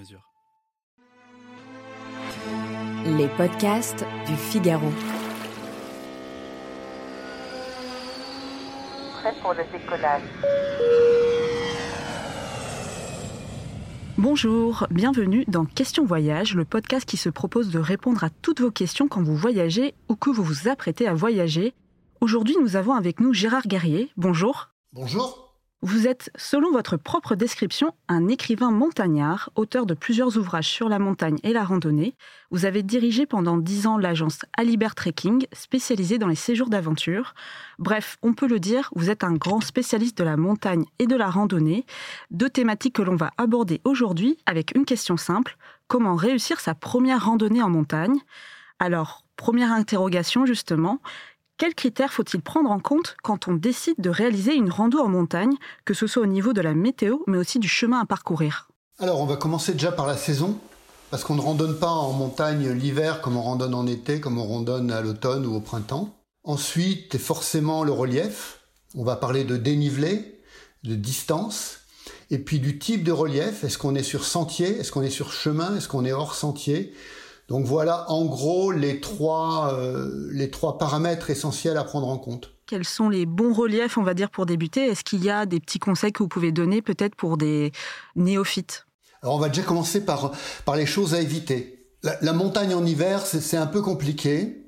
mesure. Les podcasts du Figaro. Prêt pour le décollage. Bonjour, bienvenue dans Question Voyage, le podcast qui se propose de répondre à toutes vos questions quand vous voyagez ou que vous vous apprêtez à voyager. Aujourd'hui, nous avons avec nous Gérard Guerrier. Bonjour. Bonjour. Vous êtes, selon votre propre description, un écrivain montagnard, auteur de plusieurs ouvrages sur la montagne et la randonnée. Vous avez dirigé pendant dix ans l'agence Alibert Trekking, spécialisée dans les séjours d'aventure. Bref, on peut le dire, vous êtes un grand spécialiste de la montagne et de la randonnée, deux thématiques que l'on va aborder aujourd'hui avec une question simple, comment réussir sa première randonnée en montagne? Alors, première interrogation justement, quels critères faut-il prendre en compte quand on décide de réaliser une rando en montagne, que ce soit au niveau de la météo, mais aussi du chemin à parcourir? Alors, on va commencer déjà par la saison, parce qu'on ne randonne pas en montagne l'hiver comme on randonne en été, comme on randonne à l'automne ou au printemps. Ensuite, forcément le relief. On va parler de dénivelé, de distance, et puis du type de relief. Est-ce qu'on est sur sentier? Est-ce qu'on est sur chemin? Est-ce qu'on est hors sentier? Donc voilà en gros les trois, euh, les trois paramètres essentiels à prendre en compte. Quels sont les bons reliefs, on va dire, pour débuter? Est-ce qu'il y a des petits conseils que vous pouvez donner peut-être pour des néophytes? Alors on va déjà commencer par, par les choses à éviter. La, la montagne en hiver, c'est un peu compliqué.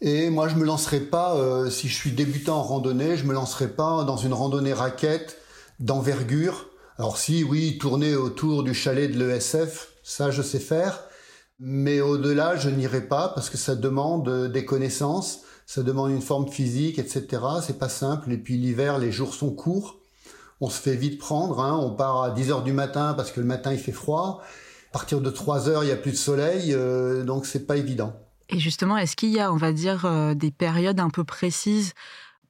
Et moi, je me lancerai pas, euh, si je suis débutant en randonnée, je me lancerai pas dans une randonnée raquette d'envergure. Alors si, oui, tourner autour du chalet de l'ESF, ça je sais faire. Mais au-delà, je n'irai pas parce que ça demande des connaissances, ça demande une forme physique, etc. C'est pas simple. Et puis l'hiver, les jours sont courts. On se fait vite prendre. Hein. On part à 10 heures du matin parce que le matin il fait froid. À partir de 3 heures, il n'y a plus de soleil, euh, donc c'est pas évident. Et justement, est-ce qu'il y a, on va dire, euh, des périodes un peu précises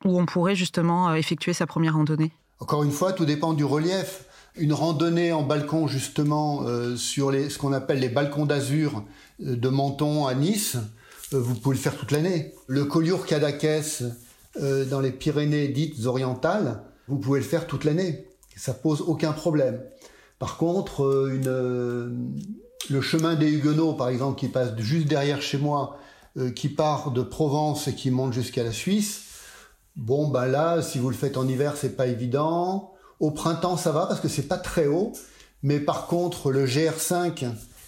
où on pourrait justement euh, effectuer sa première randonnée? Encore une fois, tout dépend du relief une randonnée en balcon justement euh, sur ce qu'on appelle les balcons d'azur euh, de Menton à Nice, euh, vous pouvez le faire toute l'année. Le Collioure Cadaquès dans les Pyrénées dites orientales, vous pouvez le faire toute l'année. Ça pose aucun problème. Par contre, le chemin des Huguenots, par exemple, qui passe juste derrière chez moi, qui part de Provence et qui monte jusqu'à la Suisse, bon, bah là, si vous le faites en hiver, c'est pas évident. Au printemps, ça va parce que c'est pas très haut. Mais par contre, le GR5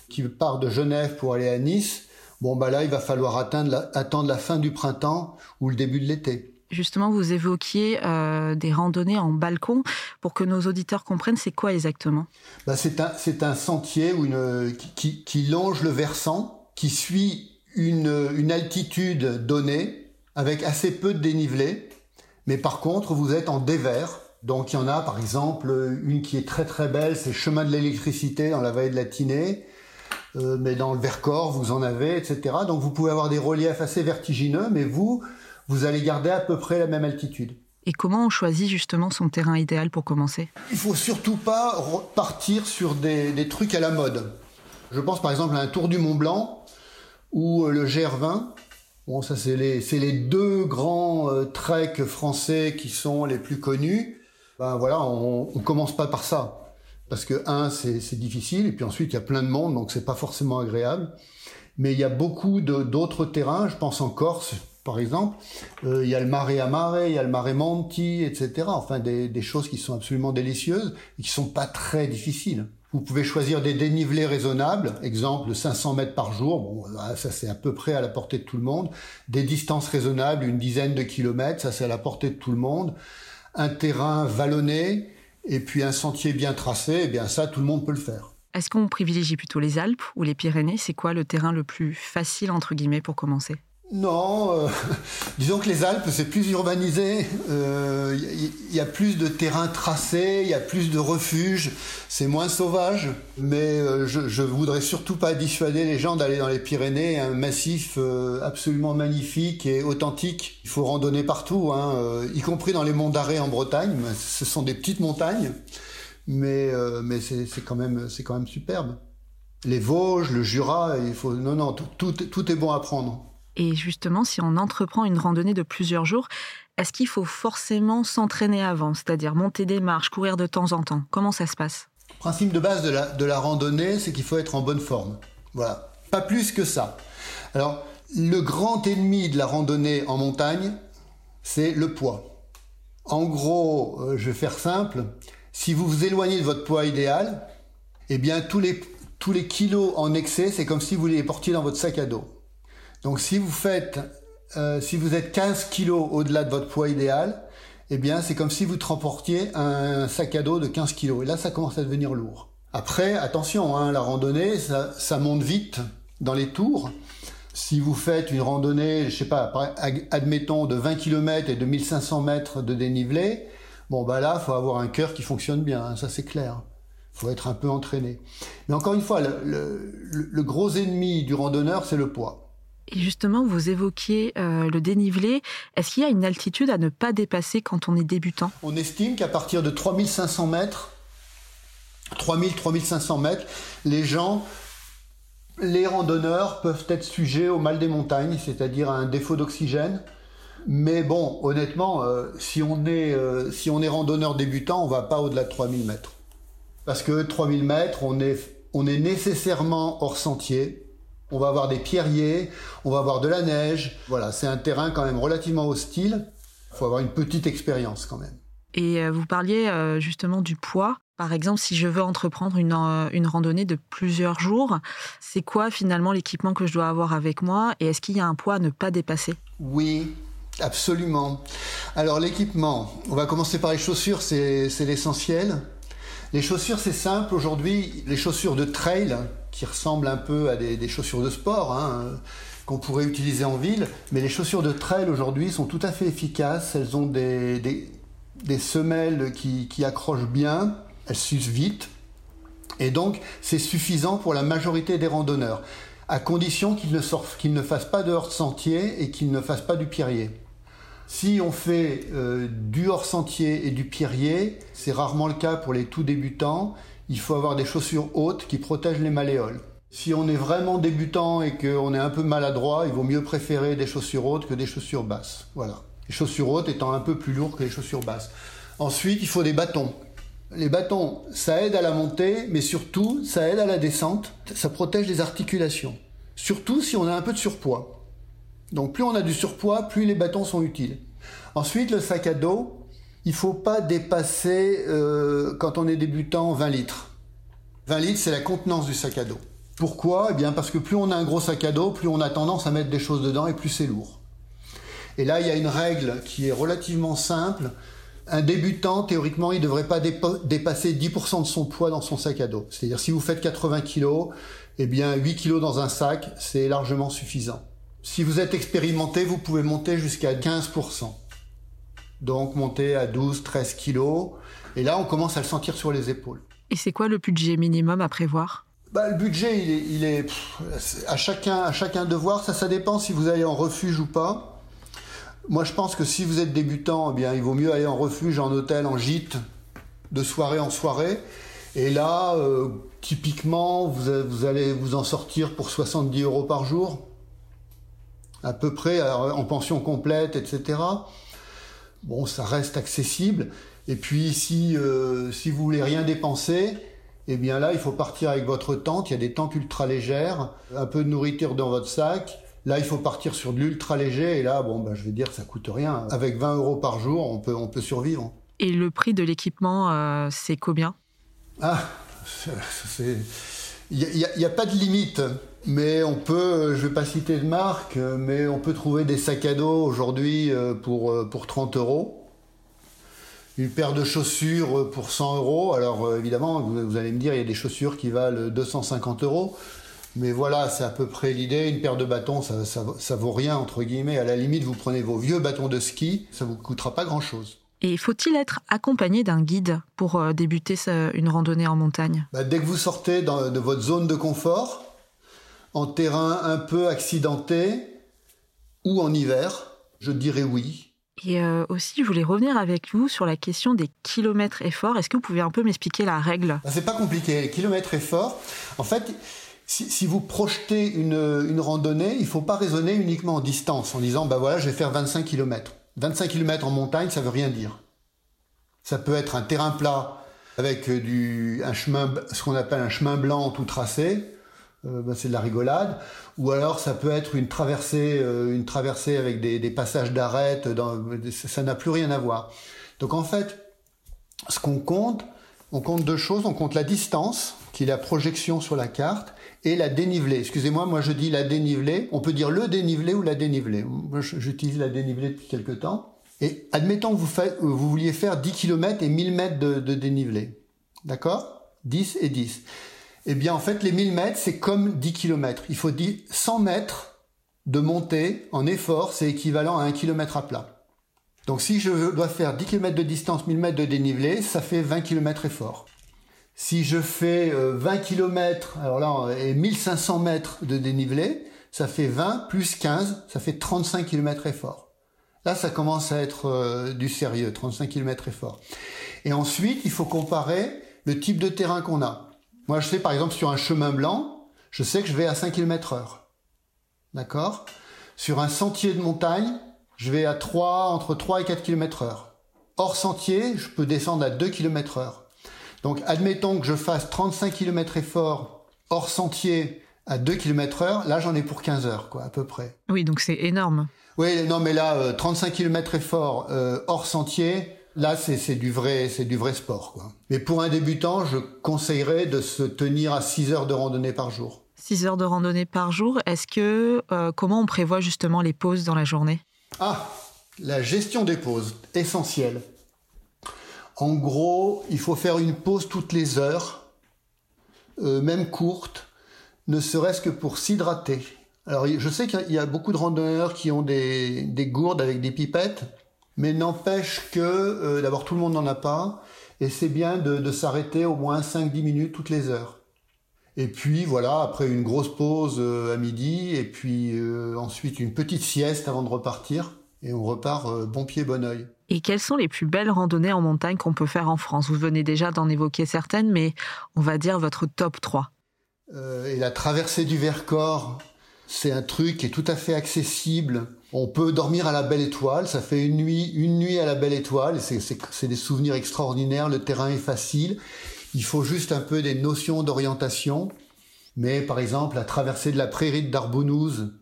qui part de Genève pour aller à Nice, bon bah là, il va falloir attendre la fin du printemps ou le début de l'été. Justement, vous évoquiez euh, des randonnées en balcon. Pour que nos auditeurs comprennent, c'est quoi exactement? Bah, C'est un, un, sentier une, qui, qui, longe le versant, qui suit une, une altitude donnée, avec assez peu de dénivelé. Mais par contre, vous êtes en dévers, donc il y en a par exemple une qui est très très belle, c'est Chemin de l'électricité dans la vallée de la Tinée, euh, mais dans le Vercors vous en avez, etc. Donc vous pouvez avoir des reliefs assez vertigineux, mais vous, vous allez garder à peu près la même altitude. Et comment on choisit justement son terrain idéal pour commencer? Il faut surtout pas partir sur des, des, trucs à la mode. Je pense par exemple à un Tour du Mont Blanc ou le GR20 Bon, ça c'est les, les deux grands euh, treks français qui sont les plus connus ben voilà, on, on commence pas par ça. Parce que, un, c'est difficile, et puis ensuite, il y a plein de monde, donc c'est pas forcément agréable. Mais il y a beaucoup d'autres terrains, je pense en Corse, par exemple. Euh, il y a le mare à mare, il y a le mare monti, etc. Enfin, des, des, choses qui sont absolument délicieuses et qui sont pas très difficiles. Vous pouvez choisir des dénivelés raisonnables, exemple 500 mètres par jour, bon, ça c'est à peu près à la portée de tout le monde. Des distances raisonnables, une dizaine de kilomètres, ça c'est à la portée de tout le monde un terrain vallonné et puis un sentier bien tracé, eh bien ça, tout le monde peut le faire. Est-ce qu'on privilégie plutôt les Alpes ou les Pyrénées? C'est quoi le terrain le plus facile, entre guillemets, pour commencer? Non, euh, disons que les Alpes, c'est plus urbanisé, il euh, y, a plus de terrains tracés, il y a plus de refuges, c'est moins sauvage, mais euh, je, je voudrais surtout pas dissuader les gens d'aller dans les Pyrénées, un massif absolument magnifique et authentique. Il faut randonner partout, hein, y compris dans les monts d'Arrée en Bretagne, ce sont des petites montagnes, mais, c'est quand, même, superbe. Les Vosges, le Jura, il faut... Non, non, tout est bon à prendre. Et justement, si on entreprend une randonnée de plusieurs jours, est-ce qu'il faut forcément s'entraîner avant, c'est-à-dire monter des marches, courir de temps en temps? Comment ça se passe? Le principe de base de la, randonnée, c'est qu'il faut être en bonne forme. Voilà, pas plus que ça. Alors, le grand ennemi de la randonnée en montagne, c'est le poids. En gros, euh, je vais faire simple, si vous vous éloignez de votre poids idéal, eh bien tous les, tous les kilos en excès, c'est comme si vous les portiez dans votre sac à dos. Donc si vous faites, euh, si vous êtes 15 kilos au-delà de votre poids idéal, eh bien c'est comme si vous transportiez un sac à dos de 15 kilos. Et là, ça commence à devenir lourd. Après, attention, hein, la randonnée, ça, monte vite dans les tours. Si vous faites une randonnée, je sais pas, admettons de 20 km et de 1500 mètres de dénivelé, bon bah là, faut avoir un cœur qui fonctionne bien, hein, ça c'est clair. Faut être un peu entraîné. Mais encore une fois, le gros ennemi du randonneur, c'est le poids. Et justement, vous évoquiez euh, le dénivelé. Est-ce qu'il y a une altitude à ne pas dépasser quand on est débutant? On estime qu'à partir de 3500 mètres, 3000-3500 mètres, les gens, les randonneurs peuvent être sujets au mal des montagnes, c'est-à-dire à un défaut d'oxygène. Mais bon, honnêtement, euh, si, on est, euh, si on est randonneur débutant, on va pas au-delà de 3000 mètres. Parce que 3000 mètres, on est, on est nécessairement hors sentier on va avoir des pierriers, on va avoir de la neige. Voilà, c'est un terrain quand même relativement hostile. Il faut avoir une petite expérience quand même. Et euh, vous parliez euh, justement du poids. Par exemple, si je veux entreprendre une, euh, une randonnée de plusieurs jours, c'est quoi finalement l'équipement que je dois avoir avec moi et est-ce qu'il y a un poids à ne pas dépasser? Oui, absolument. Alors l'équipement, on va commencer par les chaussures, c'est l'essentiel. Les chaussures, c'est simple. Aujourd'hui, les chaussures de trail, qui ressemblent un peu à des, chaussures de sport, hein, qu'on pourrait utiliser en ville, mais les chaussures de trail aujourd'hui sont tout à fait efficaces. Elles ont des, des, semelles qui, qui, accrochent bien, elles s'usent vite, et donc c'est suffisant pour la majorité des randonneurs, à condition qu'ils ne, qu'ils ne fassent pas de hors-sentier et qu'ils ne fassent pas du pierrier. Si on fait euh, du hors-sentier et du pierrier, c'est rarement le cas pour les tout débutants, il faut avoir des chaussures hautes qui protègent les malléoles. Si on est vraiment débutant et qu'on est un peu maladroit, il vaut mieux préférer des chaussures hautes que des chaussures basses. Voilà. Les chaussures hautes étant un peu plus lourdes que les chaussures basses. Ensuite, il faut des bâtons. Les bâtons, ça aide à la montée, mais surtout, ça aide à la descente. Ça protège les articulations. Surtout si on a un peu de surpoids. Donc plus on a du surpoids, plus les bâtons sont utiles. Ensuite, le sac à dos, il faut pas dépasser, euh, quand on est débutant, 20 litres. 20 litres, c'est la contenance du sac à dos. Pourquoi? Eh bien parce que plus on a un gros sac à dos, plus on a tendance à mettre des choses dedans et plus c'est lourd. Et là, il y a une règle qui est relativement simple. Un débutant, théoriquement, il ne devrait pas dépasser 10% de son poids dans son sac à dos. C'est-à-dire, si vous faites 80 kg, eh bien, 8 kg dans un sac, c'est largement suffisant. Si vous êtes expérimenté, vous pouvez monter jusqu'à 15%. Donc monter à 12, 13 kilos. Et là, on commence à le sentir sur les épaules. Et c'est quoi le budget minimum à prévoir? Bah, le budget, il est, à chacun, à chacun de voir. Ça, ça dépend si vous allez en refuge ou pas. Moi, je pense que si vous êtes débutant, eh bien, il vaut mieux aller en refuge, en hôtel, en gîte, de soirée en soirée. Et là, euh, typiquement, vous, allez vous en sortir pour 70 euros par jour à peu près en pension complète, etc. Bon, ça reste accessible. Et puis si, euh, si vous voulez rien dépenser, eh bien là, il faut partir avec votre tente. Il y a des tentes ultra légères, un peu de nourriture dans votre sac. Là, il faut partir sur de l'ultra léger. Et là, bon, ben, je vais dire, ça coûte rien. Avec 20 euros par jour, on peut, on peut survivre. Et le prix de l'équipement, euh, c'est combien? Ah, il n'y a, a, pas de limite. Mais on peut, je vais pas citer de marque, mais on peut trouver des sacs à dos aujourd'hui euh, pour, euh, pour 30 euros. Une paire de chaussures pour 100 euros. Alors euh, évidemment, vous, allez me dire, il y a des chaussures qui valent 250 euros. Mais voilà, c'est à peu près l'idée. Une paire de bâtons, ça, ça, ça vaut rien, entre guillemets. À la limite, vous prenez vos vieux bâtons de ski, ça vous coûtera pas grand-chose. Et faut-il être accompagné d'un guide pour débuter une randonnée en montagne? Bah, Dès que vous sortez dans, de votre zone de confort, en terrain un peu accidenté ou en hiver, je dirais oui. Et euh, aussi, je voulais revenir avec vous sur la question des kilomètres efforts. Est-ce que vous pouvez un peu m'expliquer la règle? Bah, C'est pas compliqué. Les kilomètres efforts, en fait, si, vous projetez une, randonnée, il ne faut pas raisonner uniquement en distance, en disant, bah voilà, je vais faire 25 km. 25 km en montagne, ça veut rien dire. Ça peut être un terrain plat avec du, un chemin, ce qu'on appelle un chemin blanc tout tracé, euh, bah, c'est de la rigolade. Ou alors ça peut être une traversée, euh, une traversée avec des, passages d'arête. Ça n'a plus rien à voir. Donc en fait, ce qu'on compte, on compte deux choses. On compte la distance, qui est la projection sur la carte, et la dénivelée. Excusez-moi, moi je dis la dénivelée. On peut dire le dénivelé ou la dénivelée. Moi j'utilise la dénivelée depuis quelque temps. Et admettons que vous, faites, vous vouliez faire 10 km et 1000 mètres de, de dénivelé. D'accord? 10 et 10. Eh bien en fait les 1000 mètres c'est comme 10 km. Il faut 100 mètres de montée en effort, c'est équivalent à 1 km à plat. Donc si je dois faire 10 km de distance, 1000 mètres de dénivelé, ça fait 20 km effort. Si je fais 20 euh, km, alors là, et 1500 mètres de dénivelé, ça fait 20 plus 15, ça fait 35 km effort. Là, ça commence à être euh, du sérieux, 35 km effort. Et ensuite, il faut comparer le type de terrain qu'on a. Moi, je sais, par exemple, sur un chemin blanc, je sais que je vais à 5 km heure. D'accord? Sur un sentier de montagne, je vais à 3, entre 3 et 4 km heure. Hors sentier, je peux descendre à 2 km heure. Donc admettons que je fasse 35 km effort hors sentier à 2 km heure, là j'en ai pour 15 heures, quoi, à peu près. Oui, donc c'est énorme. Oui, non, mais là, 35 euh, km effort euh, hors sentier, là c'est du vrai, c'est du vrai sport, quoi. Mais pour un débutant, je conseillerais de se tenir à 6 heures de randonnée par jour. 6 heures de randonnée par jour. Est-ce que euh, comment on prévoit justement les pauses dans la journée? Ah, la gestion des pauses, essentielle. En gros, il faut faire une pause toutes les heures, euh, même courte, ne serait-ce que pour s'hydrater. Alors, je sais qu'il y a beaucoup de randonneurs qui ont des, gourdes avec des pipettes, mais n'empêche que, euh, d'abord, tout le monde n'en a pas, et c'est bien de, s'arrêter au moins 5-10 minutes toutes les heures. Et puis voilà, après une grosse pause euh, à midi, et puis ensuite une petite sieste avant de repartir, et on repart bon pied, bon oeil. Et quelles sont les plus belles randonnées en montagne qu'on peut faire en France? Vous venez déjà d'en évoquer certaines, mais on va dire votre top 3. Euh, et la traversée du Vercors, c'est un truc qui est tout à fait accessible. On peut dormir à la Belle Étoile, ça fait une nuit, une nuit à la Belle Étoile, c'est des souvenirs extraordinaires, le terrain est facile, il faut juste un peu des notions d'orientation. Mais par exemple, la traversée de la prairie de Darbonouze,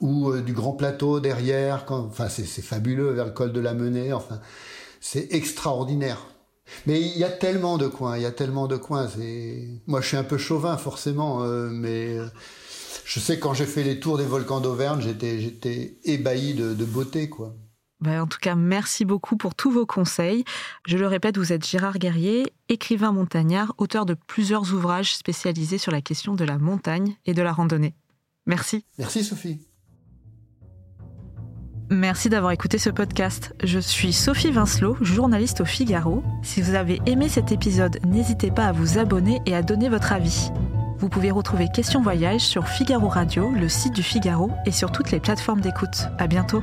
ou euh, du grand plateau derrière. enfin, c'est fabuleux vers le col de la Menée. Enfin, c'est extraordinaire. Mais il y a tellement de coins, il y a tellement de coins. Moi, je suis un peu chauvin forcément, euh, mais euh, je sais quand j'ai fait les tours des volcans d'Auvergne, j'étais j'étais ébahi de, beauté, quoi. Ben, en tout cas, merci beaucoup pour tous vos conseils. Je le répète, vous êtes Gérard Guerrier, écrivain montagnard, auteur de plusieurs ouvrages spécialisés sur la question de la montagne et de la randonnée. Merci. Merci Sophie. Merci d'avoir écouté ce podcast. Je suis Sophie Vincelot, journaliste au Figaro. Si vous avez aimé cet épisode, n'hésitez pas à vous abonner et à donner votre avis. Vous pouvez retrouver Question Voyage sur Figaro Radio, le site du Figaro et sur toutes les plateformes d'écoute. À bientôt.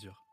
mesure.